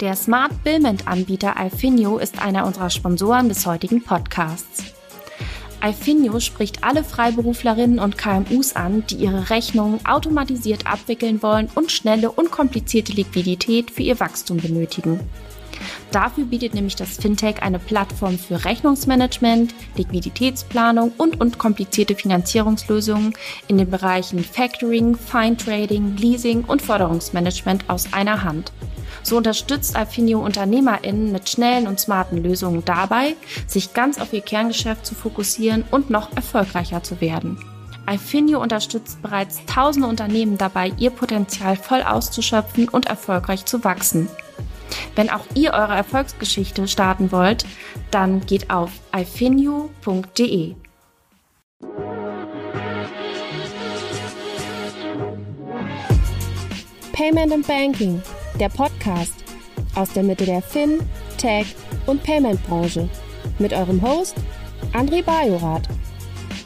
Der Smart Billment Anbieter Alfinio ist einer unserer Sponsoren des heutigen Podcasts. Alfinio spricht alle Freiberuflerinnen und KMUs an, die ihre Rechnungen automatisiert abwickeln wollen und schnelle, unkomplizierte Liquidität für ihr Wachstum benötigen. Dafür bietet nämlich das Fintech eine Plattform für Rechnungsmanagement, Liquiditätsplanung und unkomplizierte Finanzierungslösungen in den Bereichen Factoring, Fine Trading, Leasing und Forderungsmanagement aus einer Hand. So unterstützt Alfinio UnternehmerInnen mit schnellen und smarten Lösungen dabei, sich ganz auf ihr Kerngeschäft zu fokussieren und noch erfolgreicher zu werden. Alfinio unterstützt bereits tausende Unternehmen dabei, ihr Potenzial voll auszuschöpfen und erfolgreich zu wachsen. Wenn auch ihr eure Erfolgsgeschichte starten wollt, dann geht auf alfinio.de. Payment and Banking der Podcast aus der Mitte der Fin, Tech und Payment Branche mit eurem Host André Bajorath.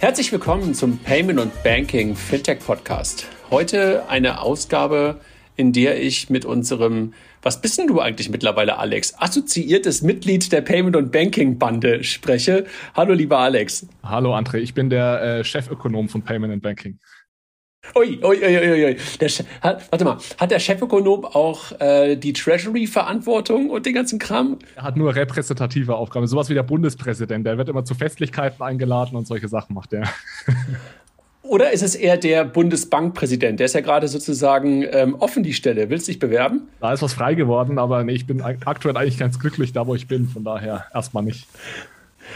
Herzlich willkommen zum Payment und Banking Fintech Podcast. Heute eine Ausgabe, in der ich mit unserem, was bist denn du eigentlich mittlerweile, Alex? Assoziiertes Mitglied der Payment und Banking Bande spreche. Hallo, lieber Alex. Hallo, André. Ich bin der äh, Chefökonom von Payment and Banking. Ui, ui, ui, ui, ui. Der, hat, warte mal, hat der Chefökonom auch äh, die Treasury-Verantwortung und den ganzen Kram? Er hat nur repräsentative Aufgaben, sowas wie der Bundespräsident. Der wird immer zu Festlichkeiten eingeladen und solche Sachen macht er. Oder ist es eher der Bundesbankpräsident? Der ist ja gerade sozusagen ähm, offen die Stelle. Willst du dich bewerben? Da ist was frei geworden, aber nee, ich bin aktuell eigentlich ganz glücklich da, wo ich bin. Von daher erstmal nicht.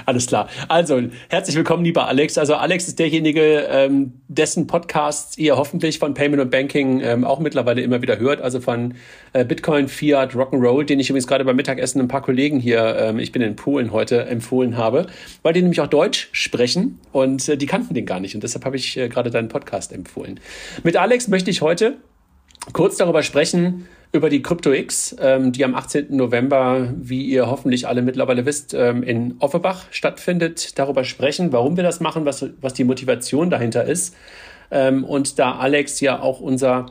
Alles klar. Also, herzlich willkommen, lieber Alex. Also, Alex ist derjenige, ähm, dessen Podcasts ihr hoffentlich von Payment und Banking ähm, auch mittlerweile immer wieder hört. Also von äh, Bitcoin, Fiat, Rock'n'Roll, den ich übrigens gerade beim Mittagessen ein paar Kollegen hier, ähm, ich bin in Polen heute, empfohlen habe, weil die nämlich auch Deutsch sprechen und äh, die kannten den gar nicht. Und deshalb habe ich äh, gerade deinen Podcast empfohlen. Mit Alex möchte ich heute kurz darüber sprechen, über die CryptoX, ähm, die am 18. November, wie ihr hoffentlich alle mittlerweile wisst, ähm, in Offenbach stattfindet, darüber sprechen, warum wir das machen, was, was die Motivation dahinter ist. Ähm, und da Alex ja auch unser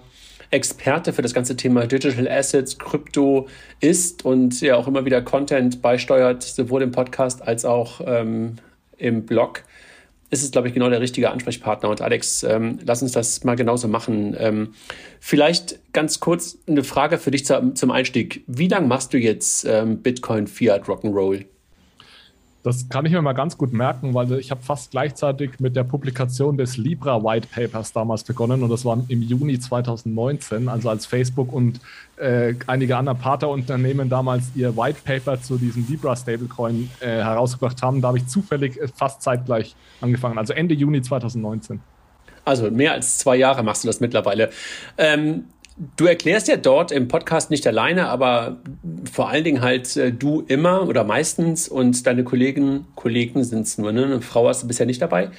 Experte für das ganze Thema Digital Assets, Krypto ist und ja auch immer wieder Content beisteuert, sowohl im Podcast als auch ähm, im Blog, ist es, glaube ich, genau der richtige Ansprechpartner. Und Alex, ähm, lass uns das mal genauso machen. Ähm, vielleicht ganz kurz eine Frage für dich zu, zum Einstieg. Wie lange machst du jetzt ähm, Bitcoin, Fiat, Rock'n'Roll? Das kann ich mir mal ganz gut merken, weil ich habe fast gleichzeitig mit der Publikation des Libra White Papers damals begonnen und das war im Juni 2019, also als Facebook und äh, einige andere Partnerunternehmen damals ihr White Paper zu diesem Libra Stablecoin äh, herausgebracht haben. Da habe ich zufällig äh, fast zeitgleich angefangen, also Ende Juni 2019. Also mehr als zwei Jahre machst du das mittlerweile. Ähm, Du erklärst ja dort im Podcast nicht alleine, aber vor allen Dingen halt äh, du immer oder meistens und deine Kollegen, Kollegen sind es nur, ne? Eine Frau hast du bisher nicht dabei.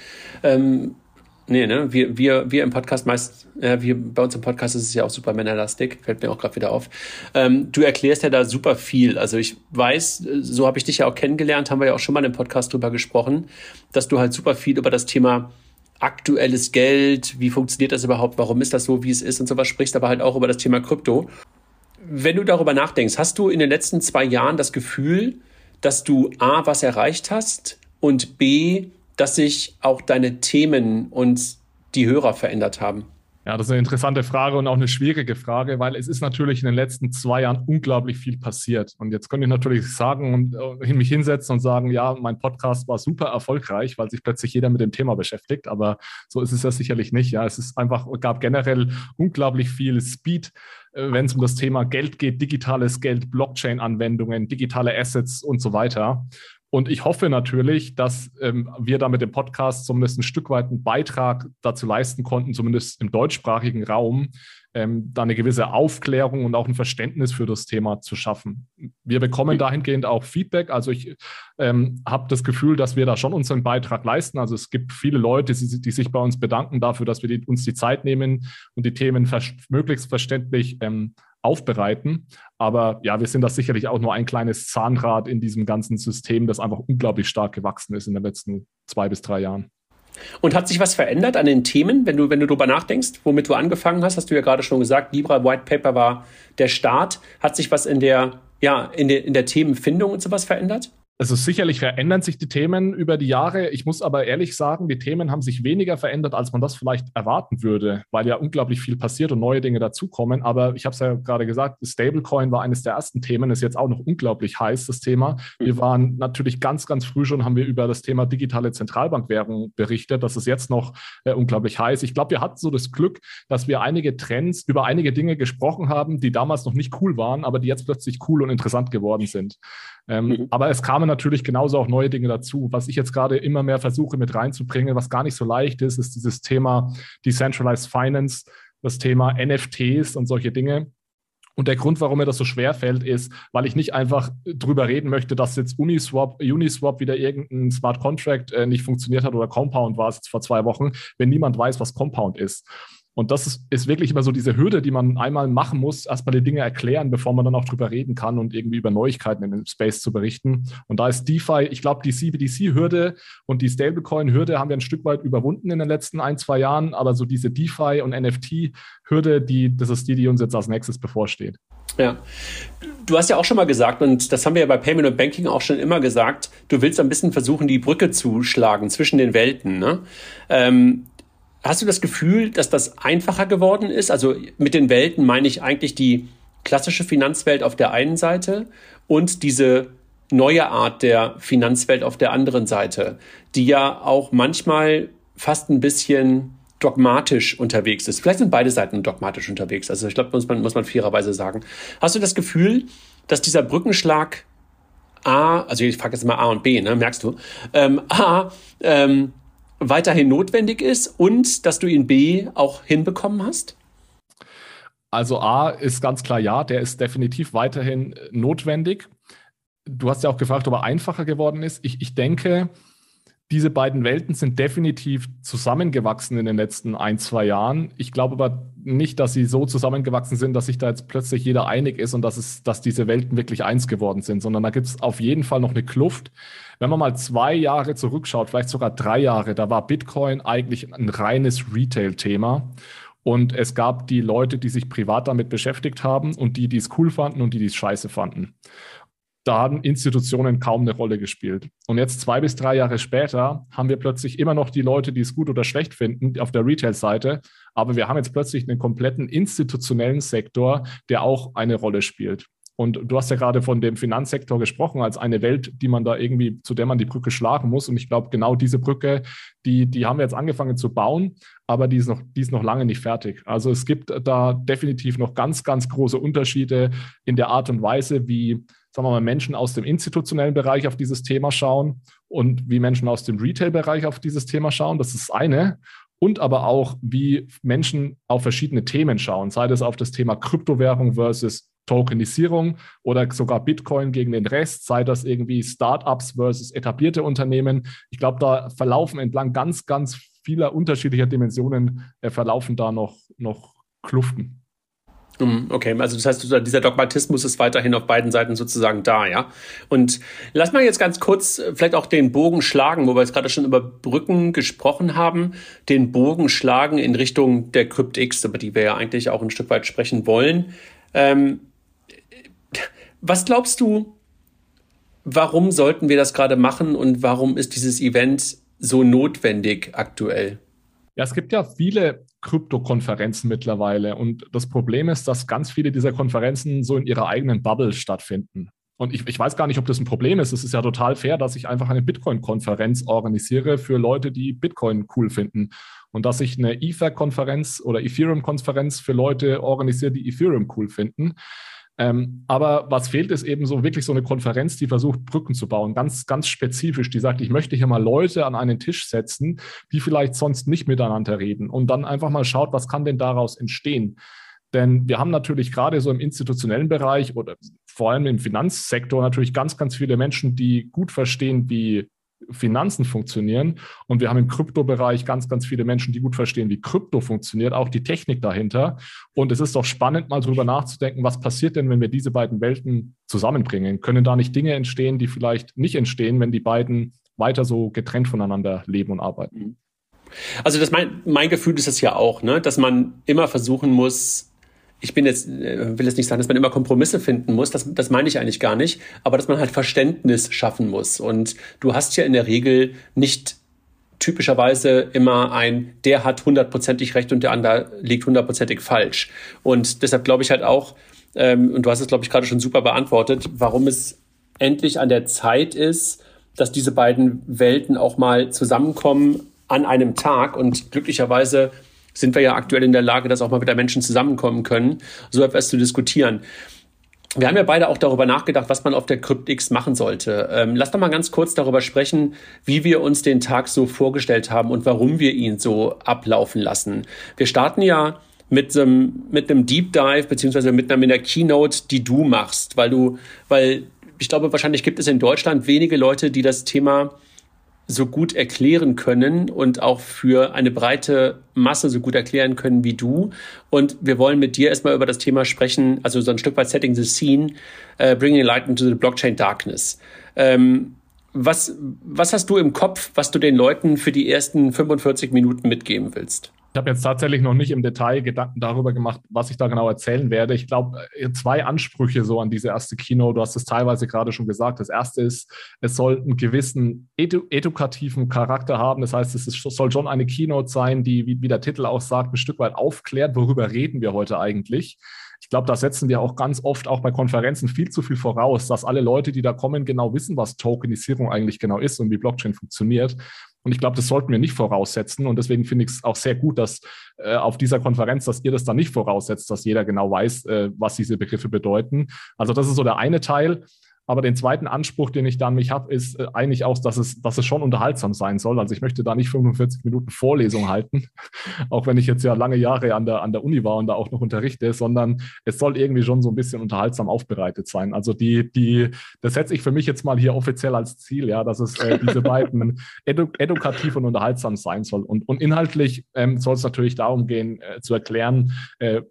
Ähm, nee, ne? Wir, wir, wir im Podcast meist, ja, wir, bei uns im Podcast ist es ja auch super männerlastig, fällt mir auch gerade wieder auf. Ähm, du erklärst ja da super viel. Also ich weiß, so habe ich dich ja auch kennengelernt, haben wir ja auch schon mal im Podcast drüber gesprochen, dass du halt super viel über das Thema aktuelles Geld, wie funktioniert das überhaupt, warum ist das so, wie es ist und sowas sprichst, aber halt auch über das Thema Krypto. Wenn du darüber nachdenkst, hast du in den letzten zwei Jahren das Gefühl, dass du A, was erreicht hast und B, dass sich auch deine Themen und die Hörer verändert haben? Ja, das ist eine interessante Frage und auch eine schwierige Frage, weil es ist natürlich in den letzten zwei Jahren unglaublich viel passiert. Und jetzt könnte ich natürlich sagen und äh, mich hinsetzen und sagen, ja, mein Podcast war super erfolgreich, weil sich plötzlich jeder mit dem Thema beschäftigt. Aber so ist es ja sicherlich nicht. Ja, es ist einfach, gab generell unglaublich viel Speed, äh, wenn es um das Thema Geld geht, digitales Geld, Blockchain-Anwendungen, digitale Assets und so weiter. Und ich hoffe natürlich, dass ähm, wir da mit dem Podcast zumindest ein Stück weit einen Beitrag dazu leisten konnten, zumindest im deutschsprachigen Raum, ähm, da eine gewisse Aufklärung und auch ein Verständnis für das Thema zu schaffen. Wir bekommen dahingehend auch Feedback. Also ich ähm, habe das Gefühl, dass wir da schon unseren Beitrag leisten. Also es gibt viele Leute, die, die sich bei uns bedanken dafür, dass wir die, uns die Zeit nehmen und die Themen möglichst verständlich ähm, aufbereiten. Aber ja, wir sind da sicherlich auch nur ein kleines Zahnrad in diesem ganzen System, das einfach unglaublich stark gewachsen ist in den letzten zwei bis drei Jahren. Und hat sich was verändert an den Themen, wenn du, wenn du darüber nachdenkst, womit du angefangen hast? Hast du ja gerade schon gesagt, Libra White Paper war der Start. Hat sich was in der ja, in der, in der Themenfindung und sowas verändert? Also sicherlich verändern sich die Themen über die Jahre. Ich muss aber ehrlich sagen, die Themen haben sich weniger verändert, als man das vielleicht erwarten würde, weil ja unglaublich viel passiert und neue Dinge dazukommen. Aber ich habe es ja gerade gesagt, Stablecoin war eines der ersten Themen, ist jetzt auch noch unglaublich heiß, das Thema. Wir waren natürlich ganz, ganz früh schon, haben wir über das Thema digitale Zentralbankwährung berichtet. Das ist jetzt noch äh, unglaublich heiß. Ich glaube, wir hatten so das Glück, dass wir einige Trends, über einige Dinge gesprochen haben, die damals noch nicht cool waren, aber die jetzt plötzlich cool und interessant geworden sind. Ähm, mhm. Aber es kamen natürlich genauso auch neue Dinge dazu. Was ich jetzt gerade immer mehr versuche mit reinzubringen, was gar nicht so leicht ist, ist dieses Thema Decentralized Finance, das Thema NFTs und solche Dinge. Und der Grund, warum mir das so schwer fällt, ist, weil ich nicht einfach drüber reden möchte, dass jetzt Uniswap, Uniswap wieder irgendein Smart Contract äh, nicht funktioniert hat oder Compound war es jetzt vor zwei Wochen, wenn niemand weiß, was Compound ist. Und das ist, ist, wirklich immer so diese Hürde, die man einmal machen muss, erstmal die Dinge erklären, bevor man dann auch drüber reden kann und irgendwie über Neuigkeiten in dem Space zu berichten. Und da ist DeFi, ich glaube, die CBDC-Hürde und die Stablecoin-Hürde haben wir ein Stück weit überwunden in den letzten ein, zwei Jahren. Aber so diese DeFi- und NFT-Hürde, die, das ist die, die uns jetzt als nächstes bevorsteht. Ja. Du hast ja auch schon mal gesagt, und das haben wir ja bei Payment und Banking auch schon immer gesagt, du willst ein bisschen versuchen, die Brücke zu schlagen zwischen den Welten. Ne? Ähm, Hast du das Gefühl, dass das einfacher geworden ist? Also mit den Welten meine ich eigentlich die klassische Finanzwelt auf der einen Seite und diese neue Art der Finanzwelt auf der anderen Seite, die ja auch manchmal fast ein bisschen dogmatisch unterwegs ist. Vielleicht sind beide Seiten dogmatisch unterwegs. Also ich glaube, muss man, muss man fairerweise sagen. Hast du das Gefühl, dass dieser Brückenschlag A, also ich frage jetzt mal A und B, ne, merkst du, ähm, A, ähm, weiterhin notwendig ist und dass du ihn B auch hinbekommen hast? Also A ist ganz klar ja, der ist definitiv weiterhin notwendig. Du hast ja auch gefragt, ob er einfacher geworden ist. Ich, ich denke, diese beiden Welten sind definitiv zusammengewachsen in den letzten ein, zwei Jahren. Ich glaube aber nicht, dass sie so zusammengewachsen sind, dass sich da jetzt plötzlich jeder einig ist und dass, es, dass diese Welten wirklich eins geworden sind, sondern da gibt es auf jeden Fall noch eine Kluft. Wenn man mal zwei Jahre zurückschaut, vielleicht sogar drei Jahre, da war Bitcoin eigentlich ein reines Retail-Thema. Und es gab die Leute, die sich privat damit beschäftigt haben und die, die es cool fanden und die, die es scheiße fanden da haben Institutionen kaum eine Rolle gespielt. Und jetzt zwei bis drei Jahre später haben wir plötzlich immer noch die Leute, die es gut oder schlecht finden auf der Retail-Seite. Aber wir haben jetzt plötzlich einen kompletten institutionellen Sektor, der auch eine Rolle spielt. Und du hast ja gerade von dem Finanzsektor gesprochen als eine Welt, die man da irgendwie, zu der man die Brücke schlagen muss. Und ich glaube, genau diese Brücke, die, die haben wir jetzt angefangen zu bauen, aber die ist, noch, die ist noch lange nicht fertig. Also es gibt da definitiv noch ganz, ganz große Unterschiede in der Art und Weise, wie sagen wir mal, Menschen aus dem institutionellen Bereich auf dieses Thema schauen und wie Menschen aus dem Retail-Bereich auf dieses Thema schauen. Das ist eine. Und aber auch, wie Menschen auf verschiedene Themen schauen, sei das auf das Thema Kryptowährung versus Tokenisierung oder sogar Bitcoin gegen den Rest, sei das irgendwie Startups versus etablierte Unternehmen. Ich glaube, da verlaufen entlang ganz, ganz vieler unterschiedlicher Dimensionen, äh, verlaufen da noch, noch Kluften. Hm, okay, also das heißt, dieser Dogmatismus ist weiterhin auf beiden Seiten sozusagen da, ja. Und lass mal jetzt ganz kurz äh, vielleicht auch den Bogen schlagen, wo wir jetzt gerade schon über Brücken gesprochen haben, den Bogen schlagen in Richtung der CryptX, über die wir ja eigentlich auch ein Stück weit sprechen wollen. Ähm, was glaubst du, warum sollten wir das gerade machen und warum ist dieses Event so notwendig aktuell? Ja, es gibt ja viele Krypto-Konferenzen mittlerweile. Und das Problem ist, dass ganz viele dieser Konferenzen so in ihrer eigenen Bubble stattfinden. Und ich, ich weiß gar nicht, ob das ein Problem ist. Es ist ja total fair, dass ich einfach eine Bitcoin-Konferenz organisiere für Leute, die Bitcoin cool finden. Und dass ich eine Ether-Konferenz oder Ethereum-Konferenz für Leute organisiere, die Ethereum cool finden. Ähm, aber was fehlt, ist eben so wirklich so eine Konferenz, die versucht, Brücken zu bauen, ganz, ganz spezifisch, die sagt, ich möchte hier mal Leute an einen Tisch setzen, die vielleicht sonst nicht miteinander reden und dann einfach mal schaut, was kann denn daraus entstehen. Denn wir haben natürlich gerade so im institutionellen Bereich oder vor allem im Finanzsektor natürlich ganz, ganz viele Menschen, die gut verstehen, wie Finanzen funktionieren. Und wir haben im Kryptobereich ganz, ganz viele Menschen, die gut verstehen, wie Krypto funktioniert, auch die Technik dahinter. Und es ist doch spannend, mal darüber nachzudenken, was passiert denn, wenn wir diese beiden Welten zusammenbringen? Können da nicht Dinge entstehen, die vielleicht nicht entstehen, wenn die beiden weiter so getrennt voneinander leben und arbeiten? Also das mein, mein Gefühl ist es ja auch, ne, dass man immer versuchen muss, ich bin jetzt, äh, will jetzt nicht sagen, dass man immer Kompromisse finden muss, das, das meine ich eigentlich gar nicht, aber dass man halt Verständnis schaffen muss. Und du hast ja in der Regel nicht typischerweise immer ein, der hat hundertprozentig recht und der andere liegt hundertprozentig falsch. Und deshalb glaube ich halt auch, ähm, und du hast es, glaube ich, gerade schon super beantwortet, warum es endlich an der Zeit ist, dass diese beiden Welten auch mal zusammenkommen an einem Tag und glücklicherweise sind wir ja aktuell in der Lage, dass auch mal wieder Menschen zusammenkommen können, so etwas zu diskutieren. Wir haben ja beide auch darüber nachgedacht, was man auf der CryptX machen sollte. Ähm, lass doch mal ganz kurz darüber sprechen, wie wir uns den Tag so vorgestellt haben und warum wir ihn so ablaufen lassen. Wir starten ja mit einem, mit einem Deep Dive beziehungsweise mit einer, mit einer Keynote, die du machst, weil du, weil ich glaube, wahrscheinlich gibt es in Deutschland wenige Leute, die das Thema so gut erklären können und auch für eine breite Masse so gut erklären können wie du. Und wir wollen mit dir erstmal über das Thema sprechen, also so ein Stück weit Setting the Scene, uh, Bringing Light into the Blockchain Darkness. Ähm, was, was hast du im Kopf, was du den Leuten für die ersten 45 Minuten mitgeben willst? Ich habe jetzt tatsächlich noch nicht im Detail Gedanken darüber gemacht, was ich da genau erzählen werde. Ich glaube, äh, zwei Ansprüche so an diese erste Kino. Du hast es teilweise gerade schon gesagt. Das erste ist, es soll einen gewissen edu edukativen Charakter haben. Das heißt, es ist, soll schon eine Keynote sein, die, wie, wie der Titel auch sagt, ein Stück weit aufklärt, worüber reden wir heute eigentlich. Ich glaube, da setzen wir auch ganz oft auch bei Konferenzen viel zu viel voraus, dass alle Leute, die da kommen, genau wissen, was Tokenisierung eigentlich genau ist und wie Blockchain funktioniert. Und ich glaube, das sollten wir nicht voraussetzen. Und deswegen finde ich es auch sehr gut, dass äh, auf dieser Konferenz, dass ihr das dann nicht voraussetzt, dass jeder genau weiß, äh, was diese Begriffe bedeuten. Also das ist so der eine Teil. Aber den zweiten Anspruch, den ich da an mich habe, ist äh, eigentlich auch, dass es, dass es schon unterhaltsam sein soll. Also ich möchte da nicht 45 Minuten Vorlesung halten, auch wenn ich jetzt ja lange Jahre an der, an der Uni war und da auch noch unterrichte, sondern es soll irgendwie schon so ein bisschen unterhaltsam aufbereitet sein. Also die, die, das setze ich für mich jetzt mal hier offiziell als Ziel, ja, dass es äh, diese beiden edu edukativ und unterhaltsam sein soll. Und, und inhaltlich ähm, soll es natürlich darum gehen, äh, zu erklären, äh,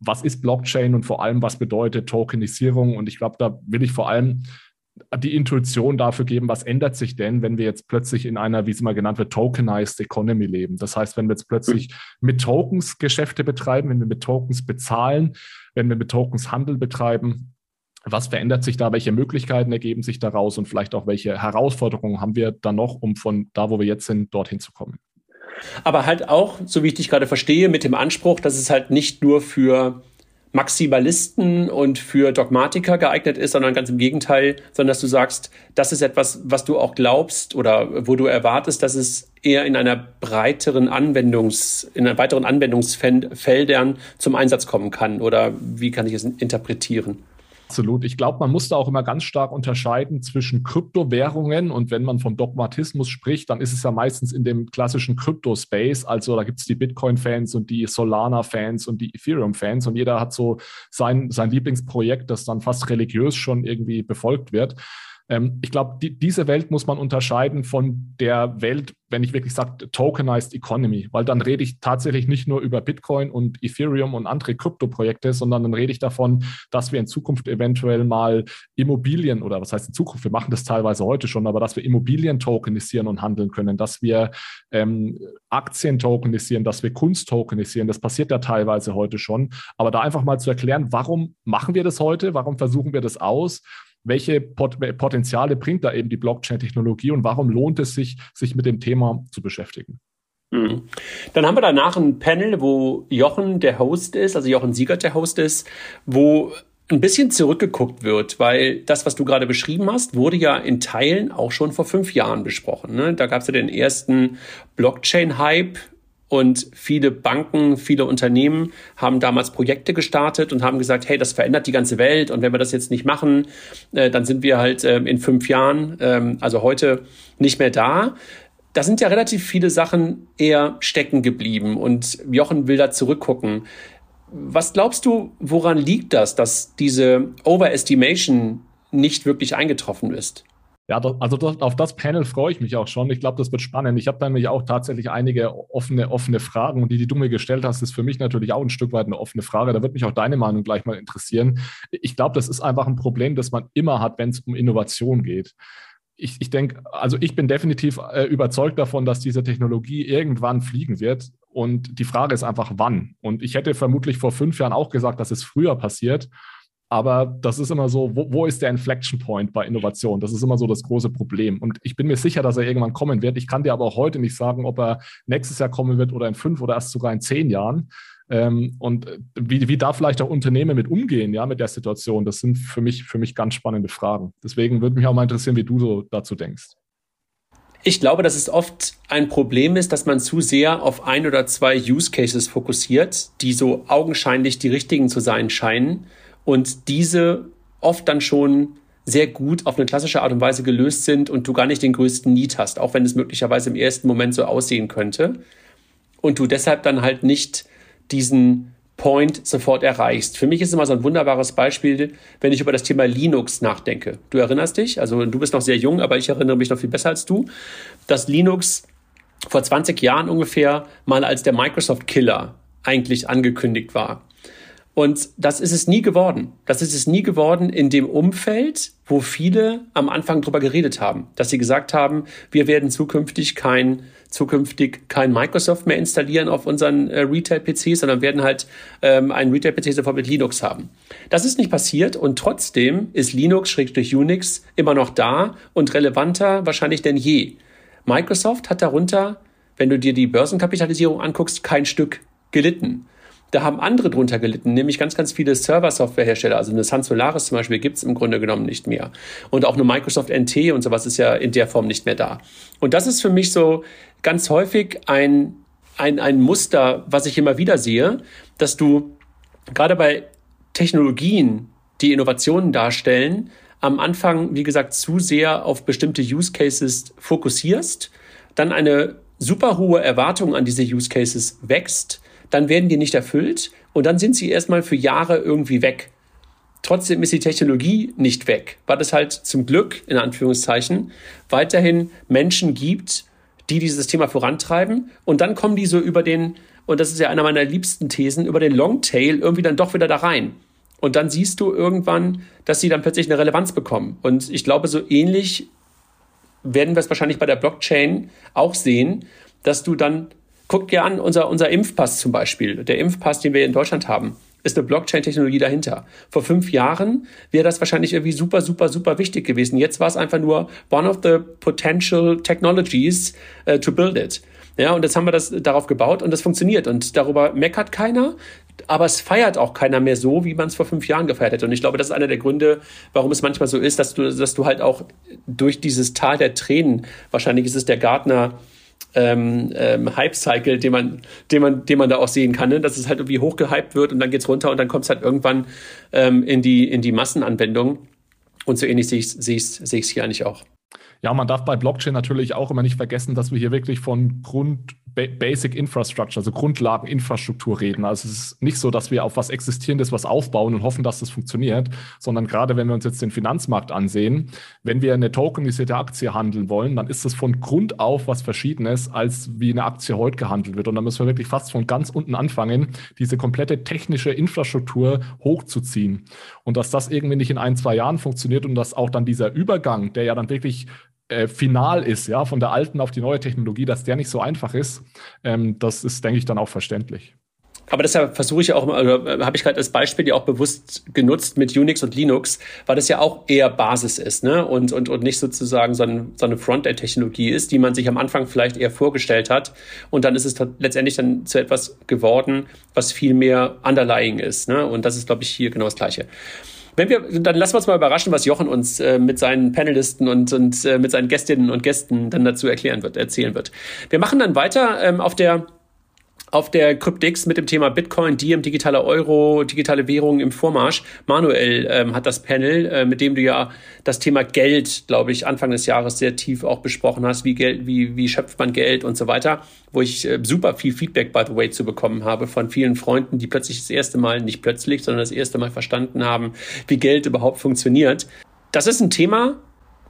was ist Blockchain und vor allem, was bedeutet Tokenisierung? Und ich glaube, da will ich vor allem die Intuition dafür geben, was ändert sich denn, wenn wir jetzt plötzlich in einer, wie es mal genannt wird, tokenized Economy leben. Das heißt, wenn wir jetzt plötzlich mit Tokens Geschäfte betreiben, wenn wir mit Tokens bezahlen, wenn wir mit Tokens Handel betreiben, was verändert sich da? Welche Möglichkeiten ergeben sich daraus und vielleicht auch welche Herausforderungen haben wir dann noch, um von da, wo wir jetzt sind, dorthin zu kommen? Aber halt auch, so wie ich dich gerade verstehe, mit dem Anspruch, dass es halt nicht nur für Maximalisten und für Dogmatiker geeignet ist, sondern ganz im Gegenteil, sondern dass du sagst, das ist etwas, was du auch glaubst oder wo du erwartest, dass es eher in einer breiteren Anwendungs, in einer weiteren Anwendungsfeldern zum Einsatz kommen kann. Oder wie kann ich es interpretieren? Absolut. Ich glaube, man muss da auch immer ganz stark unterscheiden zwischen Kryptowährungen und wenn man vom Dogmatismus spricht, dann ist es ja meistens in dem klassischen Krypto-Space. Also da gibt es die Bitcoin-Fans und die Solana-Fans und die Ethereum-Fans und jeder hat so sein, sein Lieblingsprojekt, das dann fast religiös schon irgendwie befolgt wird. Ähm, ich glaube, die, diese Welt muss man unterscheiden von der Welt, wenn ich wirklich sage, tokenized economy, weil dann rede ich tatsächlich nicht nur über Bitcoin und Ethereum und andere Kryptoprojekte, sondern dann rede ich davon, dass wir in Zukunft eventuell mal Immobilien oder was heißt in Zukunft, wir machen das teilweise heute schon, aber dass wir Immobilien tokenisieren und handeln können, dass wir ähm, Aktien tokenisieren, dass wir Kunst tokenisieren. Das passiert ja teilweise heute schon. Aber da einfach mal zu erklären, warum machen wir das heute? Warum versuchen wir das aus? Welche Pot Potenziale bringt da eben die Blockchain-Technologie und warum lohnt es sich, sich mit dem Thema zu beschäftigen? Mhm. Dann haben wir danach ein Panel, wo Jochen der Host ist, also Jochen Siegert der Host ist, wo ein bisschen zurückgeguckt wird, weil das, was du gerade beschrieben hast, wurde ja in Teilen auch schon vor fünf Jahren besprochen. Ne? Da gab es ja den ersten Blockchain-Hype und viele Banken, viele Unternehmen haben damals Projekte gestartet und haben gesagt, hey, das verändert die ganze Welt und wenn wir das jetzt nicht machen, äh, dann sind wir halt ähm, in fünf Jahren, ähm, also heute, nicht mehr da. Da sind ja relativ viele Sachen eher stecken geblieben und Jochen will da zurückgucken. Was glaubst du, woran liegt das, dass diese Overestimation nicht wirklich eingetroffen ist? Ja, also auf das Panel freue ich mich auch schon. Ich glaube, das wird spannend. Ich habe nämlich auch tatsächlich einige offene, offene Fragen und die, die du mir gestellt hast, ist für mich natürlich auch ein Stück weit eine offene Frage. Da wird mich auch deine Meinung gleich mal interessieren. Ich glaube, das ist einfach ein Problem, das man immer hat, wenn es um Innovation geht ich, ich denke, also ich bin definitiv äh, überzeugt davon, dass diese Technologie irgendwann fliegen wird. Und die Frage ist einfach, wann. Und ich hätte vermutlich vor fünf Jahren auch gesagt, dass es früher passiert. Aber das ist immer so, wo, wo, ist der Inflection Point bei Innovation? Das ist immer so das große Problem. Und ich bin mir sicher, dass er irgendwann kommen wird. Ich kann dir aber auch heute nicht sagen, ob er nächstes Jahr kommen wird oder in fünf oder erst sogar in zehn Jahren. Ähm, und wie, wie da vielleicht auch Unternehmen mit umgehen, ja, mit der Situation, das sind für mich, für mich ganz spannende Fragen. Deswegen würde mich auch mal interessieren, wie du so dazu denkst. Ich glaube, dass es oft ein Problem ist, dass man zu sehr auf ein oder zwei Use Cases fokussiert, die so augenscheinlich die richtigen zu sein scheinen und diese oft dann schon sehr gut auf eine klassische Art und Weise gelöst sind und du gar nicht den größten Need hast, auch wenn es möglicherweise im ersten Moment so aussehen könnte. Und du deshalb dann halt nicht diesen Point sofort erreichst. Für mich ist immer so ein wunderbares Beispiel, wenn ich über das Thema Linux nachdenke. Du erinnerst dich, also du bist noch sehr jung, aber ich erinnere mich noch viel besser als du, dass Linux vor 20 Jahren ungefähr mal als der Microsoft Killer eigentlich angekündigt war. Und das ist es nie geworden. Das ist es nie geworden in dem Umfeld, wo viele am Anfang drüber geredet haben, dass sie gesagt haben, wir werden zukünftig kein zukünftig kein Microsoft mehr installieren auf unseren äh, Retail-PCs, sondern werden halt ähm, einen Retail-PC sofort mit Linux haben. Das ist nicht passiert und trotzdem ist Linux durch Unix immer noch da und relevanter wahrscheinlich denn je. Microsoft hat darunter, wenn du dir die Börsenkapitalisierung anguckst, kein Stück gelitten. Da haben andere drunter gelitten, nämlich ganz, ganz viele Server-Software-Hersteller. Also eine Sun Solaris zum Beispiel gibt es im Grunde genommen nicht mehr. Und auch eine Microsoft NT und sowas ist ja in der Form nicht mehr da. Und das ist für mich so ganz häufig ein, ein, ein Muster, was ich immer wieder sehe, dass du gerade bei Technologien, die Innovationen darstellen, am Anfang, wie gesagt, zu sehr auf bestimmte Use Cases fokussierst, dann eine super hohe Erwartung an diese Use Cases wächst, dann werden die nicht erfüllt und dann sind sie erstmal für Jahre irgendwie weg. Trotzdem ist die Technologie nicht weg, weil es halt zum Glück, in Anführungszeichen, weiterhin Menschen gibt, die dieses Thema vorantreiben und dann kommen die so über den, und das ist ja einer meiner liebsten Thesen, über den Longtail irgendwie dann doch wieder da rein. Und dann siehst du irgendwann, dass sie dann plötzlich eine Relevanz bekommen. Und ich glaube, so ähnlich werden wir es wahrscheinlich bei der Blockchain auch sehen, dass du dann Guckt dir an, unser, unser Impfpass zum Beispiel, der Impfpass, den wir in Deutschland haben, ist eine Blockchain-Technologie dahinter. Vor fünf Jahren wäre das wahrscheinlich irgendwie super, super, super wichtig gewesen. Jetzt war es einfach nur one of the potential technologies uh, to build it. Ja, und jetzt haben wir das darauf gebaut und das funktioniert. Und darüber meckert keiner, aber es feiert auch keiner mehr so, wie man es vor fünf Jahren gefeiert hätte. Und ich glaube, das ist einer der Gründe, warum es manchmal so ist, dass du, dass du halt auch durch dieses Tal der Tränen, wahrscheinlich ist es der Gartner, ähm, ähm, Hype-Cycle, den man, den, man, den man da auch sehen kann, ne? dass es halt irgendwie hochgehypt wird und dann geht's runter und dann kommt es halt irgendwann ähm, in, die, in die Massenanwendung. Und so ähnlich sehe ich es seh seh hier eigentlich auch. Ja, man darf bei Blockchain natürlich auch immer nicht vergessen, dass wir hier wirklich von Grund Basic Infrastructure, also Grundlageninfrastruktur reden. Also es ist nicht so, dass wir auf was Existierendes was aufbauen und hoffen, dass das funktioniert, sondern gerade wenn wir uns jetzt den Finanzmarkt ansehen, wenn wir eine tokenisierte Aktie handeln wollen, dann ist das von Grund auf was Verschiedenes, als wie eine Aktie heute gehandelt wird. Und da müssen wir wirklich fast von ganz unten anfangen, diese komplette technische Infrastruktur hochzuziehen. Und dass das irgendwie nicht in ein, zwei Jahren funktioniert und dass auch dann dieser Übergang, der ja dann wirklich äh, final ist, ja, von der alten auf die neue Technologie, dass der nicht so einfach ist, ähm, das ist, denke ich, dann auch verständlich. Aber deshalb versuche ich auch, also habe ich gerade als Beispiel ja auch bewusst genutzt mit Unix und Linux, weil das ja auch eher Basis ist, ne? Und, und, und nicht sozusagen so, ein, so eine Frontend-Technologie ist, die man sich am Anfang vielleicht eher vorgestellt hat. Und dann ist es letztendlich dann zu etwas geworden, was viel mehr underlying ist. Ne? Und das ist, glaube ich, hier genau das Gleiche. Wenn wir, dann lassen wir uns mal überraschen, was Jochen uns äh, mit seinen Panelisten und, und äh, mit seinen Gästinnen und Gästen dann dazu erklären wird, erzählen wird. Wir machen dann weiter ähm, auf der auf der Cryptix mit dem Thema Bitcoin, Diem, digitaler Euro, digitale Währungen im Vormarsch. Manuel ähm, hat das Panel, äh, mit dem du ja das Thema Geld, glaube ich, Anfang des Jahres sehr tief auch besprochen hast. Wie Geld, wie, wie schöpft man Geld und so weiter. Wo ich äh, super viel Feedback, by the way, zu bekommen habe von vielen Freunden, die plötzlich das erste Mal, nicht plötzlich, sondern das erste Mal verstanden haben, wie Geld überhaupt funktioniert. Das ist ein Thema,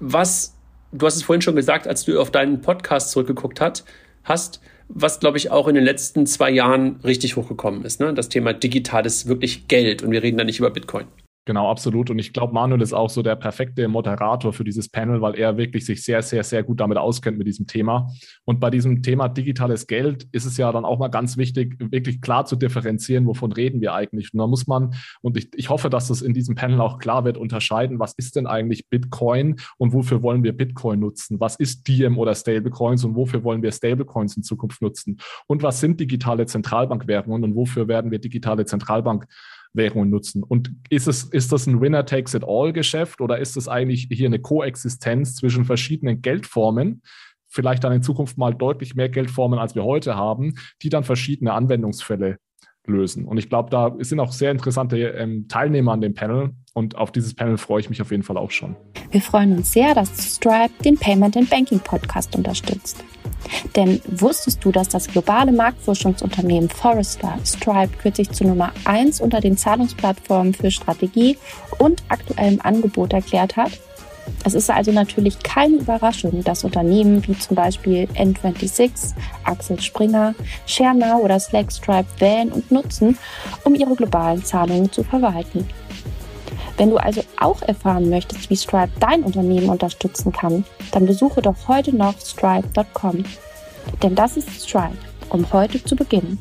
was, du hast es vorhin schon gesagt, als du auf deinen Podcast zurückgeguckt hat, hast, was, glaube ich, auch in den letzten zwei Jahren richtig hochgekommen ist. Ne? Das Thema digitales wirklich Geld. Und wir reden da nicht über Bitcoin. Genau, absolut. Und ich glaube, Manuel ist auch so der perfekte Moderator für dieses Panel, weil er wirklich sich sehr, sehr, sehr gut damit auskennt mit diesem Thema. Und bei diesem Thema digitales Geld ist es ja dann auch mal ganz wichtig, wirklich klar zu differenzieren, wovon reden wir eigentlich. Und da muss man, und ich, ich hoffe, dass das in diesem Panel auch klar wird, unterscheiden, was ist denn eigentlich Bitcoin und wofür wollen wir Bitcoin nutzen? Was ist Diem oder Stablecoins und wofür wollen wir Stablecoins in Zukunft nutzen? Und was sind digitale Zentralbankwährungen und wofür werden wir digitale Zentralbank Währungen nutzen. Und ist es, ist das ein Winner-Takes-it-all-Geschäft oder ist es eigentlich hier eine Koexistenz zwischen verschiedenen Geldformen? Vielleicht dann in Zukunft mal deutlich mehr Geldformen, als wir heute haben, die dann verschiedene Anwendungsfälle lösen. Und ich glaube, da sind auch sehr interessante ähm, Teilnehmer an dem Panel und auf dieses Panel freue ich mich auf jeden Fall auch schon. Wir freuen uns sehr, dass Stripe den Payment and Banking Podcast unterstützt. Denn wusstest du, dass das globale Marktforschungsunternehmen Forrester Stripe kürzlich zu Nummer 1 unter den Zahlungsplattformen für Strategie und aktuellem Angebot erklärt hat? Es ist also natürlich keine Überraschung, dass Unternehmen wie zum Beispiel N26, Axel Springer, ShareNow oder Slack Stripe wählen und nutzen, um ihre globalen Zahlungen zu verwalten. Wenn du also auch erfahren möchtest, wie Stripe dein Unternehmen unterstützen kann, dann besuche doch heute noch stripe.com. Denn das ist Stripe, um heute zu beginnen.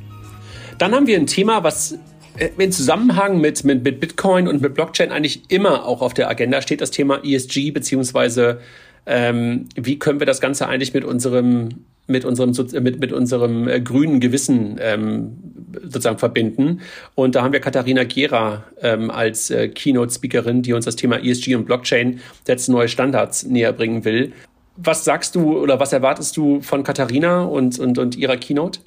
Dann haben wir ein Thema, was im Zusammenhang mit, mit, mit Bitcoin und mit Blockchain eigentlich immer auch auf der Agenda steht, das Thema ESG, beziehungsweise ähm, wie können wir das Ganze eigentlich mit unserem mit unserem mit, mit unserem äh, grünen Gewissen ähm, sozusagen verbinden. Und da haben wir Katharina Gera ähm, als äh, Keynote-Speakerin, die uns das Thema ESG und Blockchain jetzt neue Standards näher bringen will. Was sagst du oder was erwartest du von Katharina und, und, und ihrer Keynote?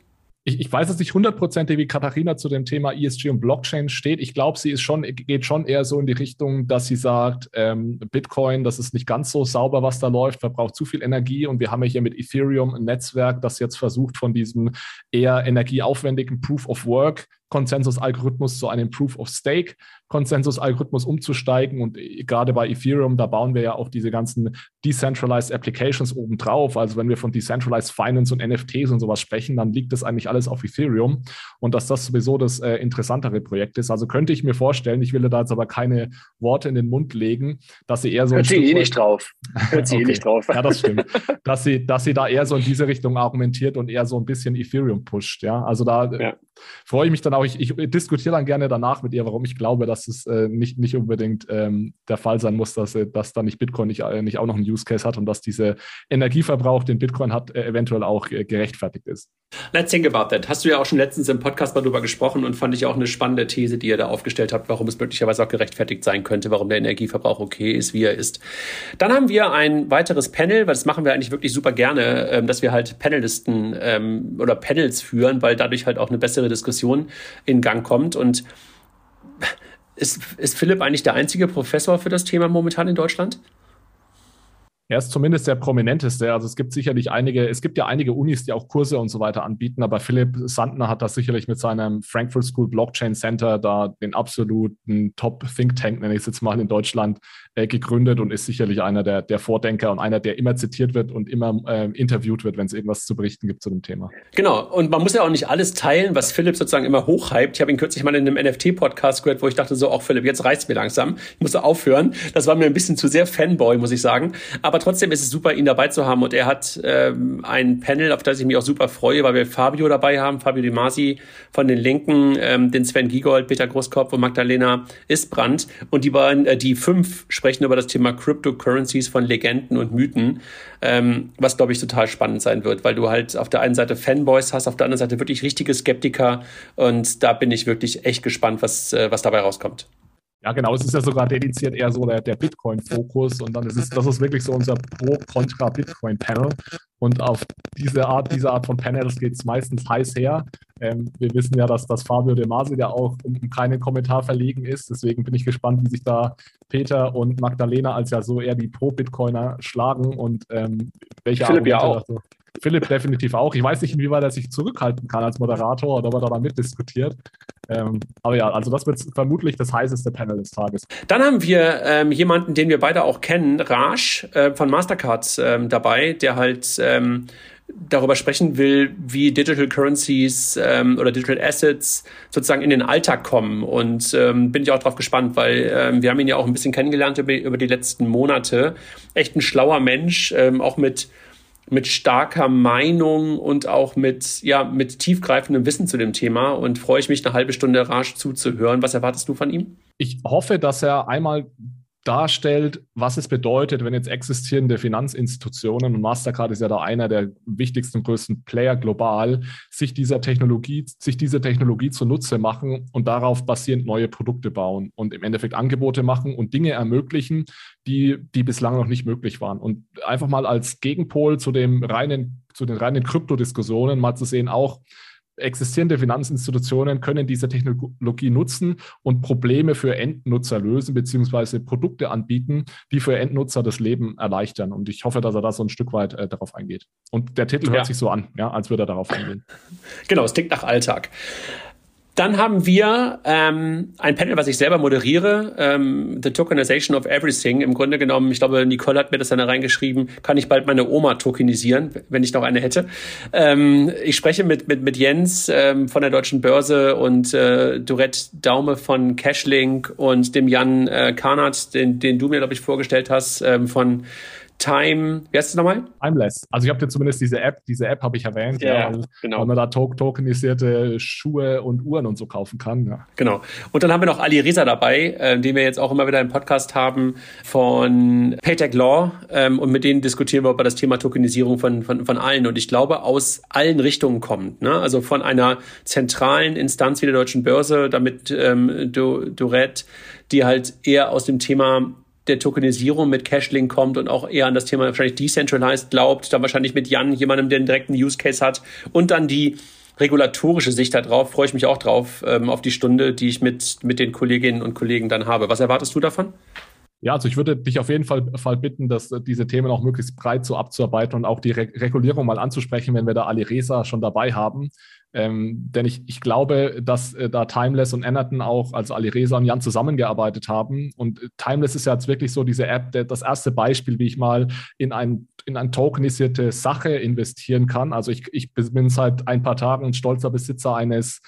Ich, ich weiß jetzt nicht hundertprozentig, wie Katharina zu dem Thema ESG und Blockchain steht. Ich glaube, sie ist schon, geht schon eher so in die Richtung, dass sie sagt, ähm, Bitcoin, das ist nicht ganz so sauber, was da läuft, verbraucht zu viel Energie. Und wir haben ja hier mit Ethereum ein Netzwerk, das jetzt versucht, von diesem eher energieaufwendigen Proof of Work Konsensus-Algorithmus zu einem Proof-of-Stake-Konsensus-Algorithmus umzusteigen. Und gerade bei Ethereum, da bauen wir ja auch diese ganzen Decentralized Applications obendrauf. Also wenn wir von Decentralized Finance und NFTs und sowas sprechen, dann liegt das eigentlich alles auf Ethereum. Und dass das sowieso das äh, interessantere Projekt ist. Also könnte ich mir vorstellen, ich will da jetzt aber keine Worte in den Mund legen, dass sie eher so. Hört sie eh nicht drauf. Hört sie okay. eh nicht drauf. Ja, das stimmt. dass, sie, dass sie da eher so in diese Richtung argumentiert und eher so ein bisschen Ethereum pusht. Ja, also da ja. freue ich mich dann auch genau, ich, ich diskutiere dann gerne danach mit ihr, warum ich glaube, dass es äh, nicht, nicht unbedingt ähm, der Fall sein muss, dass, äh, dass da nicht Bitcoin nicht, äh, nicht auch noch einen Use Case hat und dass dieser Energieverbrauch, den Bitcoin hat, äh, eventuell auch äh, gerechtfertigt ist. Let's think about that. Hast du ja auch schon letztens im Podcast mal drüber gesprochen und fand ich auch eine spannende These, die ihr da aufgestellt habt, warum es möglicherweise auch gerechtfertigt sein könnte, warum der Energieverbrauch okay ist, wie er ist. Dann haben wir ein weiteres Panel, weil das machen wir eigentlich wirklich super gerne, ähm, dass wir halt Panelisten ähm, oder Panels führen, weil dadurch halt auch eine bessere Diskussion in Gang kommt. Und ist, ist Philipp eigentlich der einzige Professor für das Thema momentan in Deutschland? Er ist zumindest der prominenteste. Also es gibt sicherlich einige, es gibt ja einige Unis, die auch Kurse und so weiter anbieten, aber Philipp Sandner hat das sicherlich mit seinem Frankfurt School Blockchain Center da den absoluten Top Think Tank, nenne ich es jetzt mal in Deutschland, äh, gegründet und ist sicherlich einer der, der Vordenker und einer, der immer zitiert wird und immer äh, interviewt wird, wenn es irgendwas zu berichten gibt zu dem Thema. Genau. Und man muss ja auch nicht alles teilen, was Philipp sozusagen immer hochhypt. Ich habe ihn kürzlich mal in einem NFT-Podcast gehört, wo ich dachte so, auch Philipp, jetzt reicht's mir langsam. Ich muss aufhören. Das war mir ein bisschen zu sehr Fanboy, muss ich sagen. Aber trotzdem ist es super, ihn dabei zu haben. Und er hat ähm, ein Panel, auf das ich mich auch super freue, weil wir Fabio dabei haben, Fabio Di Masi von den Linken, ähm, den Sven Giegold, Peter Großkopf und Magdalena Isbrand. Und die beiden, äh, die fünf sprechen über das Thema Cryptocurrencies von Legenden und Mythen, ähm, was, glaube ich, total spannend sein wird, weil du halt auf der einen Seite Fanboys hast, auf der anderen Seite wirklich richtige Skeptiker. Und da bin ich wirklich echt gespannt, was, äh, was dabei rauskommt. Ja, genau, es ist ja sogar dediziert eher so der, der Bitcoin-Fokus und dann ist es, das ist wirklich so unser Pro-Contra-Bitcoin-Panel. Und auf diese Art, diese Art von Panels geht es meistens heiß her. Ähm, wir wissen ja, dass das Fabio De Masi ja auch um keinen Kommentar verlegen ist. Deswegen bin ich gespannt, wie sich da Peter und Magdalena als ja so eher die Pro-Bitcoiner schlagen und ähm, welche Philipp ja auch. Also, Philipp definitiv auch. Ich weiß nicht, inwieweit er sich zurückhalten kann als Moderator oder ob er da mitdiskutiert. Ähm, aber ja, also das wird vermutlich das heißeste Panel des Tages. Dann haben wir ähm, jemanden, den wir beide auch kennen, Raj äh, von Mastercard ähm, dabei, der halt ähm, darüber sprechen will, wie Digital Currencies ähm, oder Digital Assets sozusagen in den Alltag kommen. Und ähm, bin ich auch darauf gespannt, weil ähm, wir haben ihn ja auch ein bisschen kennengelernt über, über die letzten Monate. Echt ein schlauer Mensch, ähm, auch mit mit starker Meinung und auch mit, ja, mit tiefgreifendem Wissen zu dem Thema und freue ich mich, eine halbe Stunde rasch zuzuhören. Was erwartest du von ihm? Ich hoffe, dass er einmal darstellt, was es bedeutet, wenn jetzt existierende Finanzinstitutionen, und Mastercard ist ja da einer der wichtigsten und größten Player global, sich dieser Technologie, sich diese Technologie zunutze machen und darauf basierend neue Produkte bauen und im Endeffekt Angebote machen und Dinge ermöglichen, die, die bislang noch nicht möglich waren. Und einfach mal als Gegenpol zu dem reinen, zu den reinen Kryptodiskussionen mal zu sehen, auch existierende Finanzinstitutionen können diese Technologie nutzen und Probleme für Endnutzer lösen, beziehungsweise Produkte anbieten, die für Endnutzer das Leben erleichtern. Und ich hoffe, dass er da so ein Stück weit äh, darauf eingeht. Und der Titel ja. hört sich so an, ja, als würde er darauf eingehen. Genau, es klingt nach Alltag. Dann haben wir ähm, ein Panel, was ich selber moderiere, ähm, The Tokenization of Everything. Im Grunde genommen, ich glaube, Nicole hat mir das dann reingeschrieben, kann ich bald meine Oma tokenisieren, wenn ich noch eine hätte. Ähm, ich spreche mit, mit, mit Jens ähm, von der Deutschen Börse und äh, Dorette Daume von Cashlink und dem Jan äh, Karnat, den, den du mir, glaube ich, vorgestellt hast, ähm, von Time, wie heißt es nochmal? Timeless. Also ich habe dir zumindest diese App, diese App habe ich erwähnt, ja, ja weil, genau. weil man da tokenisierte Schuhe und Uhren und so kaufen kann. Ja. Genau. Und dann haben wir noch Ali Reza dabei, äh, den wir jetzt auch immer wieder im Podcast haben von Paytech Law ähm, und mit denen diskutieren wir über das Thema Tokenisierung von, von, von allen und ich glaube aus allen Richtungen kommt. Ne? Also von einer zentralen Instanz wie der Deutschen Börse, damit ähm, Dorette, die halt eher aus dem Thema der Tokenisierung mit Cashlink kommt und auch eher an das Thema wahrscheinlich Decentralized glaubt, dann wahrscheinlich mit Jan, jemandem, der einen direkten Use Case hat und dann die regulatorische Sicht darauf, freue ich mich auch drauf, ähm, auf die Stunde, die ich mit, mit den Kolleginnen und Kollegen dann habe. Was erwartest du davon? Ja, also ich würde dich auf jeden Fall, Fall bitten, dass äh, diese Themen auch möglichst breit so abzuarbeiten und auch die Re Regulierung mal anzusprechen, wenn wir da Ali Reza schon dabei haben. Ähm, denn ich, ich glaube, dass äh, da Timeless und Enerton auch, also Ali Reza und Jan zusammengearbeitet haben. Und äh, Timeless ist ja jetzt wirklich so diese App, der, das erste Beispiel, wie ich mal in ein in eine tokenisierte Sache investieren kann. Also ich, ich bin seit ein paar Tagen stolzer Besitzer eines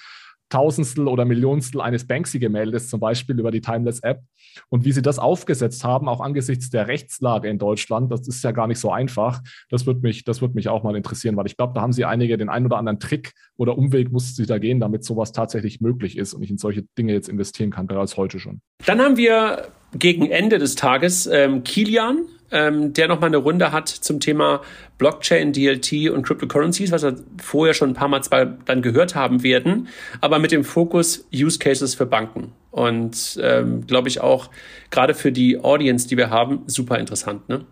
Tausendstel oder Millionstel eines Banksy-Gemäldes zum Beispiel über die Timeless-App. Und wie sie das aufgesetzt haben, auch angesichts der Rechtslage in Deutschland, das ist ja gar nicht so einfach. Das wird mich, das mich auch mal interessieren, weil ich glaube, da haben sie einige den einen oder anderen Trick oder Umweg mussten sie da gehen, damit sowas tatsächlich möglich ist und ich in solche Dinge jetzt investieren kann, bereits heute schon. Dann haben wir gegen Ende des Tages ähm, Kilian, ähm, der nochmal eine Runde hat zum Thema Blockchain, DLT und Cryptocurrencies, was wir vorher schon ein paar Mal zwar dann gehört haben werden, aber mit dem Fokus Use Cases für Banken. Und ähm, glaube ich auch gerade für die Audience, die wir haben, super interessant. Ne?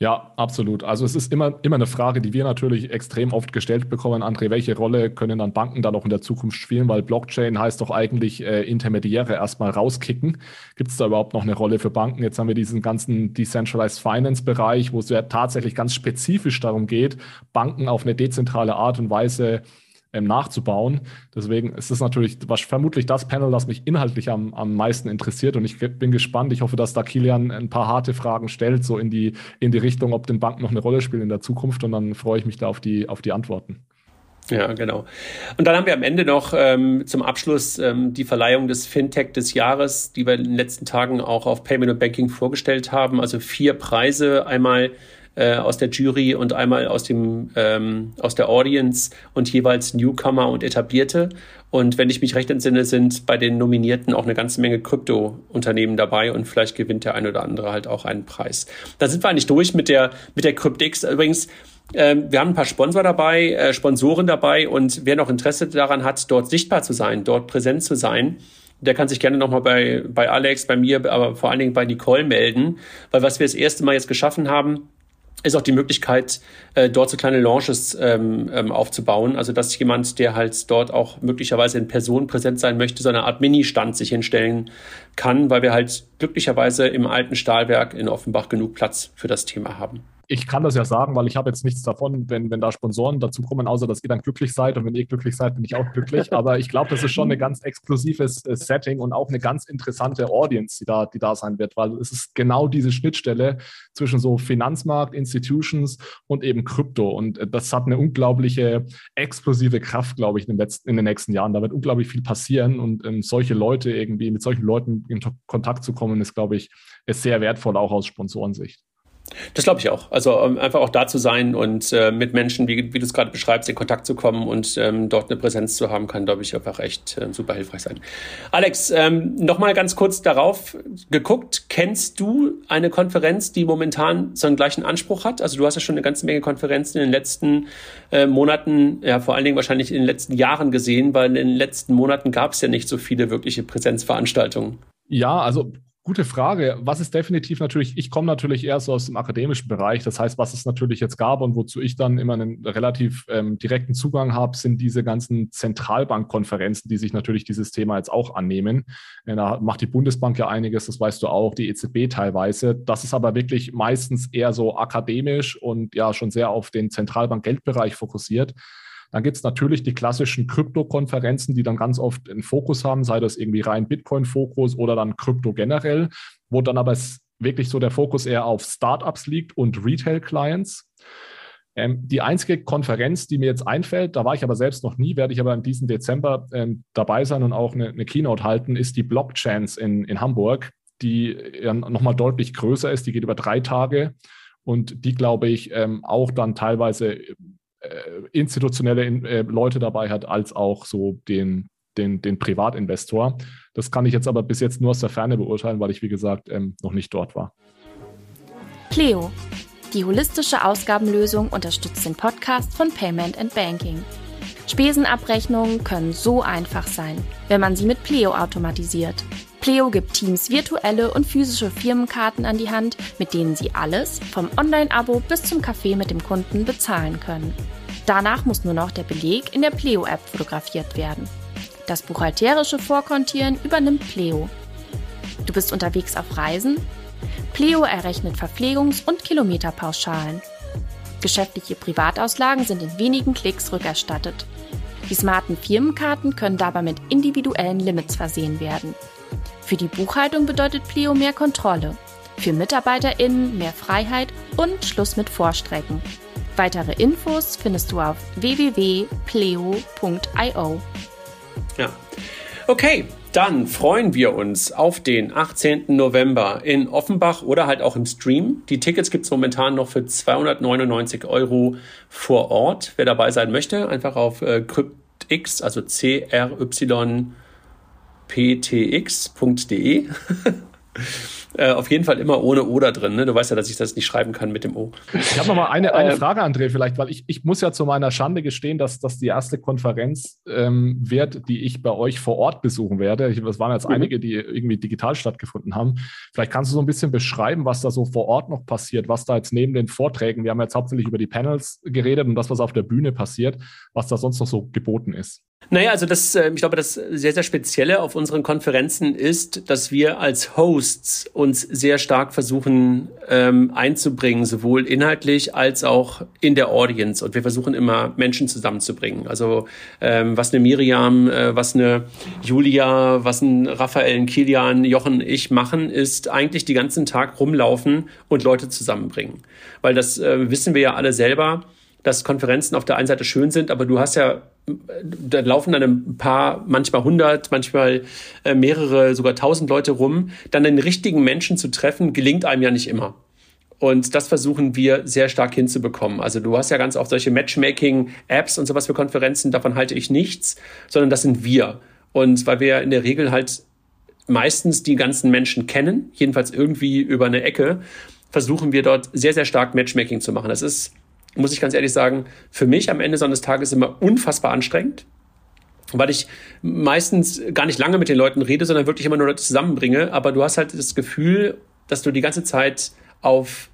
Ja, absolut. Also es ist immer, immer eine Frage, die wir natürlich extrem oft gestellt bekommen, André, welche Rolle können dann Banken da noch in der Zukunft spielen? Weil Blockchain heißt doch eigentlich äh, Intermediäre erstmal rauskicken. Gibt es da überhaupt noch eine Rolle für Banken? Jetzt haben wir diesen ganzen Decentralized Finance Bereich, wo es ja tatsächlich ganz spezifisch darum geht, Banken auf eine dezentrale Art und Weise ähm, nachzubauen. Deswegen ist es natürlich was, vermutlich das Panel, das mich inhaltlich am, am meisten interessiert. Und ich bin gespannt. Ich hoffe, dass da Kilian ein paar harte Fragen stellt, so in die, in die Richtung, ob den Banken noch eine Rolle spielen in der Zukunft. Und dann freue ich mich da auf die, auf die Antworten. Ja, genau. Und dann haben wir am Ende noch ähm, zum Abschluss ähm, die Verleihung des Fintech des Jahres, die wir in den letzten Tagen auch auf Payment und Banking vorgestellt haben. Also vier Preise. Einmal äh, aus der Jury und einmal aus dem ähm, aus der Audience und jeweils Newcomer und Etablierte. Und wenn ich mich recht entsinne, sind bei den Nominierten auch eine ganze Menge Krypto-Unternehmen dabei und vielleicht gewinnt der ein oder andere halt auch einen Preis. Da sind wir eigentlich durch mit der mit der CryptX. Übrigens, ähm, wir haben ein paar Sponsor dabei, äh, Sponsoren dabei und wer noch Interesse daran hat, dort sichtbar zu sein, dort präsent zu sein, der kann sich gerne nochmal bei, bei Alex, bei mir, aber vor allen Dingen bei Nicole melden, weil was wir das erste Mal jetzt geschaffen haben, ist auch die Möglichkeit, äh, dort so kleine Launches ähm, ähm, aufzubauen. Also dass jemand, der halt dort auch möglicherweise in Person präsent sein möchte, so eine Art Mini-Stand sich hinstellen kann, weil wir halt glücklicherweise im alten Stahlwerk in Offenbach genug Platz für das Thema haben ich kann das ja sagen, weil ich habe jetzt nichts davon, wenn, wenn da Sponsoren dazu kommen, außer dass ihr dann glücklich seid. Und wenn ihr glücklich seid, bin ich auch glücklich. Aber ich glaube, das ist schon ein ganz exklusives äh, Setting und auch eine ganz interessante Audience, die da, die da sein wird, weil es ist genau diese Schnittstelle zwischen so Finanzmarkt, Institutions und eben Krypto. Und äh, das hat eine unglaubliche explosive Kraft, glaube ich, in den, letzten, in den nächsten Jahren. Da wird unglaublich viel passieren und ähm, solche Leute irgendwie, mit solchen Leuten in Kontakt zu kommen, ist, glaube ich, ist sehr wertvoll, auch aus Sponsorensicht. Das glaube ich auch. Also um, einfach auch da zu sein und äh, mit Menschen, wie, wie du es gerade beschreibst, in Kontakt zu kommen und ähm, dort eine Präsenz zu haben, kann, glaube ich, einfach echt äh, super hilfreich sein. Alex, ähm, nochmal ganz kurz darauf geguckt. Kennst du eine Konferenz, die momentan so einen gleichen Anspruch hat? Also du hast ja schon eine ganze Menge Konferenzen in den letzten äh, Monaten, ja vor allen Dingen wahrscheinlich in den letzten Jahren gesehen, weil in den letzten Monaten gab es ja nicht so viele wirkliche Präsenzveranstaltungen. Ja, also Gute Frage. Was ist definitiv natürlich, ich komme natürlich eher so aus dem akademischen Bereich. Das heißt, was es natürlich jetzt gab und wozu ich dann immer einen relativ ähm, direkten Zugang habe, sind diese ganzen Zentralbankkonferenzen, die sich natürlich dieses Thema jetzt auch annehmen. Äh, da macht die Bundesbank ja einiges, das weißt du auch, die EZB teilweise. Das ist aber wirklich meistens eher so akademisch und ja schon sehr auf den Zentralbank-Geldbereich fokussiert. Dann gibt es natürlich die klassischen Krypto-Konferenzen, die dann ganz oft einen Fokus haben, sei das irgendwie rein Bitcoin-Fokus oder dann Krypto generell, wo dann aber wirklich so der Fokus eher auf Startups liegt und Retail-Clients. Ähm, die einzige Konferenz, die mir jetzt einfällt, da war ich aber selbst noch nie, werde ich aber in diesem Dezember ähm, dabei sein und auch eine, eine, Keynote halten, ist die Blockchains in, in Hamburg, die ja nochmal deutlich größer ist. Die geht über drei Tage und die, glaube ich, ähm, auch dann teilweise äh, institutionelle äh, Leute dabei hat, als auch so den, den, den Privatinvestor. Das kann ich jetzt aber bis jetzt nur aus der Ferne beurteilen, weil ich, wie gesagt, ähm, noch nicht dort war. Cleo, die holistische Ausgabenlösung unterstützt den Podcast von Payment and Banking. Spesenabrechnungen können so einfach sein, wenn man sie mit Pleo automatisiert. Pleo gibt Teams virtuelle und physische Firmenkarten an die Hand, mit denen sie alles, vom Online-Abo bis zum Kaffee mit dem Kunden, bezahlen können. Danach muss nur noch der Beleg in der Pleo-App fotografiert werden. Das buchhalterische Vorkontieren übernimmt Pleo. Du bist unterwegs auf Reisen? Pleo errechnet Verpflegungs- und Kilometerpauschalen. Geschäftliche Privatauslagen sind in wenigen Klicks rückerstattet. Die smarten Firmenkarten können dabei mit individuellen Limits versehen werden. Für die Buchhaltung bedeutet Pleo mehr Kontrolle. Für MitarbeiterInnen mehr Freiheit und Schluss mit Vorstrecken. Weitere Infos findest du auf www.pleo.io. Ja. Okay, dann freuen wir uns auf den 18. November in Offenbach oder halt auch im Stream. Die Tickets gibt es momentan noch für 299 Euro vor Ort. Wer dabei sein möchte, einfach auf äh, CryptX, also C-R-Y-P-T-X.de Äh, auf jeden Fall immer ohne Oder drin. Ne? Du weißt ja, dass ich das nicht schreiben kann mit dem O. Ich habe noch mal eine, eine ähm, Frage, André, vielleicht, weil ich, ich muss ja zu meiner Schande gestehen, dass das die erste Konferenz ähm, wird, die ich bei euch vor Ort besuchen werde. Es waren jetzt mhm. einige, die irgendwie digital stattgefunden haben. Vielleicht kannst du so ein bisschen beschreiben, was da so vor Ort noch passiert, was da jetzt neben den Vorträgen, wir haben jetzt hauptsächlich über die Panels geredet und das, was auf der Bühne passiert, was da sonst noch so geboten ist. Naja, also das, äh, ich glaube, das sehr, sehr Spezielle auf unseren Konferenzen ist, dass wir als Hosts uns sehr stark versuchen ähm, einzubringen, sowohl inhaltlich als auch in der Audience. Und wir versuchen immer Menschen zusammenzubringen. Also ähm, was eine Miriam, äh, was eine Julia, was ein Raphael, ein Kilian, Jochen, ich machen, ist eigentlich die ganzen Tag rumlaufen und Leute zusammenbringen. Weil das äh, wissen wir ja alle selber dass Konferenzen auf der einen Seite schön sind, aber du hast ja, da laufen dann ein paar, manchmal hundert, manchmal äh, mehrere, sogar tausend Leute rum. Dann den richtigen Menschen zu treffen, gelingt einem ja nicht immer. Und das versuchen wir sehr stark hinzubekommen. Also du hast ja ganz oft solche Matchmaking-Apps und sowas für Konferenzen, davon halte ich nichts, sondern das sind wir. Und weil wir in der Regel halt meistens die ganzen Menschen kennen, jedenfalls irgendwie über eine Ecke, versuchen wir dort sehr, sehr stark Matchmaking zu machen. Das ist muss ich ganz ehrlich sagen, für mich am Ende so eines Tages immer unfassbar anstrengend, weil ich meistens gar nicht lange mit den Leuten rede, sondern wirklich immer nur Leute zusammenbringe. Aber du hast halt das Gefühl, dass du die ganze Zeit auf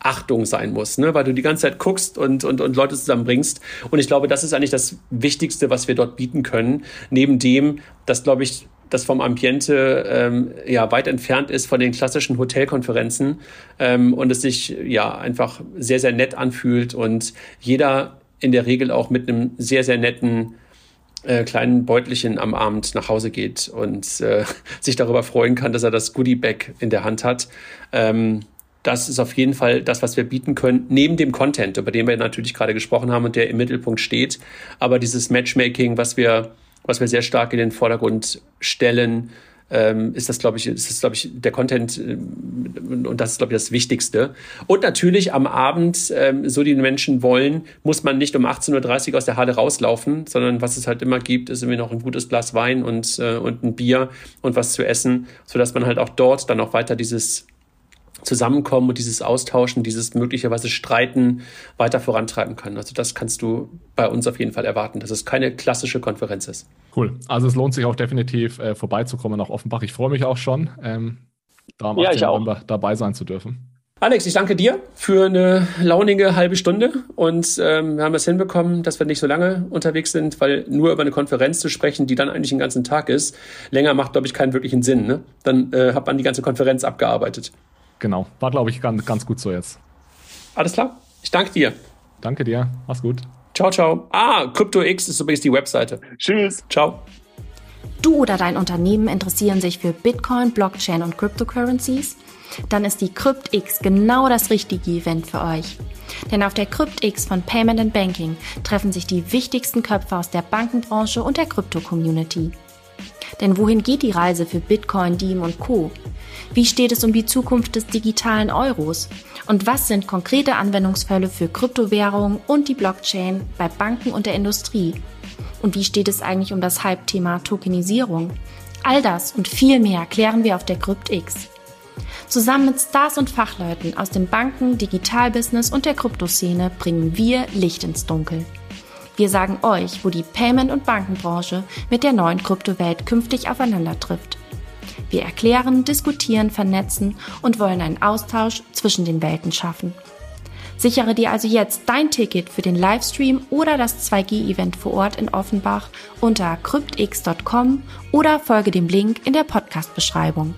Achtung sein musst, ne? weil du die ganze Zeit guckst und, und, und Leute zusammenbringst. Und ich glaube, das ist eigentlich das Wichtigste, was wir dort bieten können. Neben dem, dass, glaube ich, das vom Ambiente ähm, ja weit entfernt ist von den klassischen Hotelkonferenzen ähm, und es sich ja einfach sehr, sehr nett anfühlt und jeder in der Regel auch mit einem sehr, sehr netten äh, kleinen Beutelchen am Abend nach Hause geht und äh, sich darüber freuen kann, dass er das Goodie-Bag in der Hand hat. Ähm, das ist auf jeden Fall das, was wir bieten können, neben dem Content, über den wir natürlich gerade gesprochen haben und der im Mittelpunkt steht. Aber dieses Matchmaking, was wir was wir sehr stark in den Vordergrund stellen, ähm, ist das, glaube ich, ist das, glaube ich, der Content äh, und das ist, glaube ich, das Wichtigste. Und natürlich am Abend, ähm, so die Menschen wollen, muss man nicht um 18.30 Uhr aus der Halle rauslaufen, sondern was es halt immer gibt, ist irgendwie noch ein gutes Glas Wein und, äh, und ein Bier und was zu essen, sodass man halt auch dort dann auch weiter dieses Zusammenkommen und dieses Austauschen, dieses möglicherweise Streiten weiter vorantreiben kann. Also das kannst du bei uns auf jeden Fall erwarten, dass es keine klassische Konferenz ist. Cool. Also es lohnt sich auch definitiv äh, vorbeizukommen nach Offenbach. Ich freue mich auch schon, ähm, da am 18. Ja, November dabei sein zu dürfen. Alex, ich danke dir für eine launige halbe Stunde und ähm, wir haben es hinbekommen, dass wir nicht so lange unterwegs sind, weil nur über eine Konferenz zu sprechen, die dann eigentlich den ganzen Tag ist, länger macht, glaube ich, keinen wirklichen Sinn. Ne? Dann äh, hat man die ganze Konferenz abgearbeitet. Genau. War, glaube ich, ganz, ganz gut so jetzt. Alles klar. Ich danke dir. Danke dir. Mach's gut. Ciao, ciao. Ah, CryptoX ist übrigens die Webseite. Tschüss. Ciao. Du oder dein Unternehmen interessieren sich für Bitcoin, Blockchain und Cryptocurrencies? Dann ist die CryptX genau das richtige Event für euch. Denn auf der CryptX von Payment and Banking treffen sich die wichtigsten Köpfe aus der Bankenbranche und der Krypto-Community. Denn wohin geht die Reise für Bitcoin, Diem und Co? Wie steht es um die Zukunft des digitalen Euros? Und was sind konkrete Anwendungsfälle für Kryptowährungen und die Blockchain bei Banken und der Industrie? Und wie steht es eigentlich um das Hype-Thema Tokenisierung? All das und viel mehr klären wir auf der CryptX. Zusammen mit Stars und Fachleuten aus dem Banken-, Digitalbusiness und der Kryptoszene bringen wir Licht ins Dunkel. Wir sagen euch, wo die Payment- und Bankenbranche mit der neuen Kryptowelt künftig aufeinander trifft. Wir erklären, diskutieren, vernetzen und wollen einen Austausch zwischen den Welten schaffen. Sichere dir also jetzt dein Ticket für den Livestream oder das 2G-Event vor Ort in Offenbach unter cryptx.com oder folge dem Link in der Podcast-Beschreibung.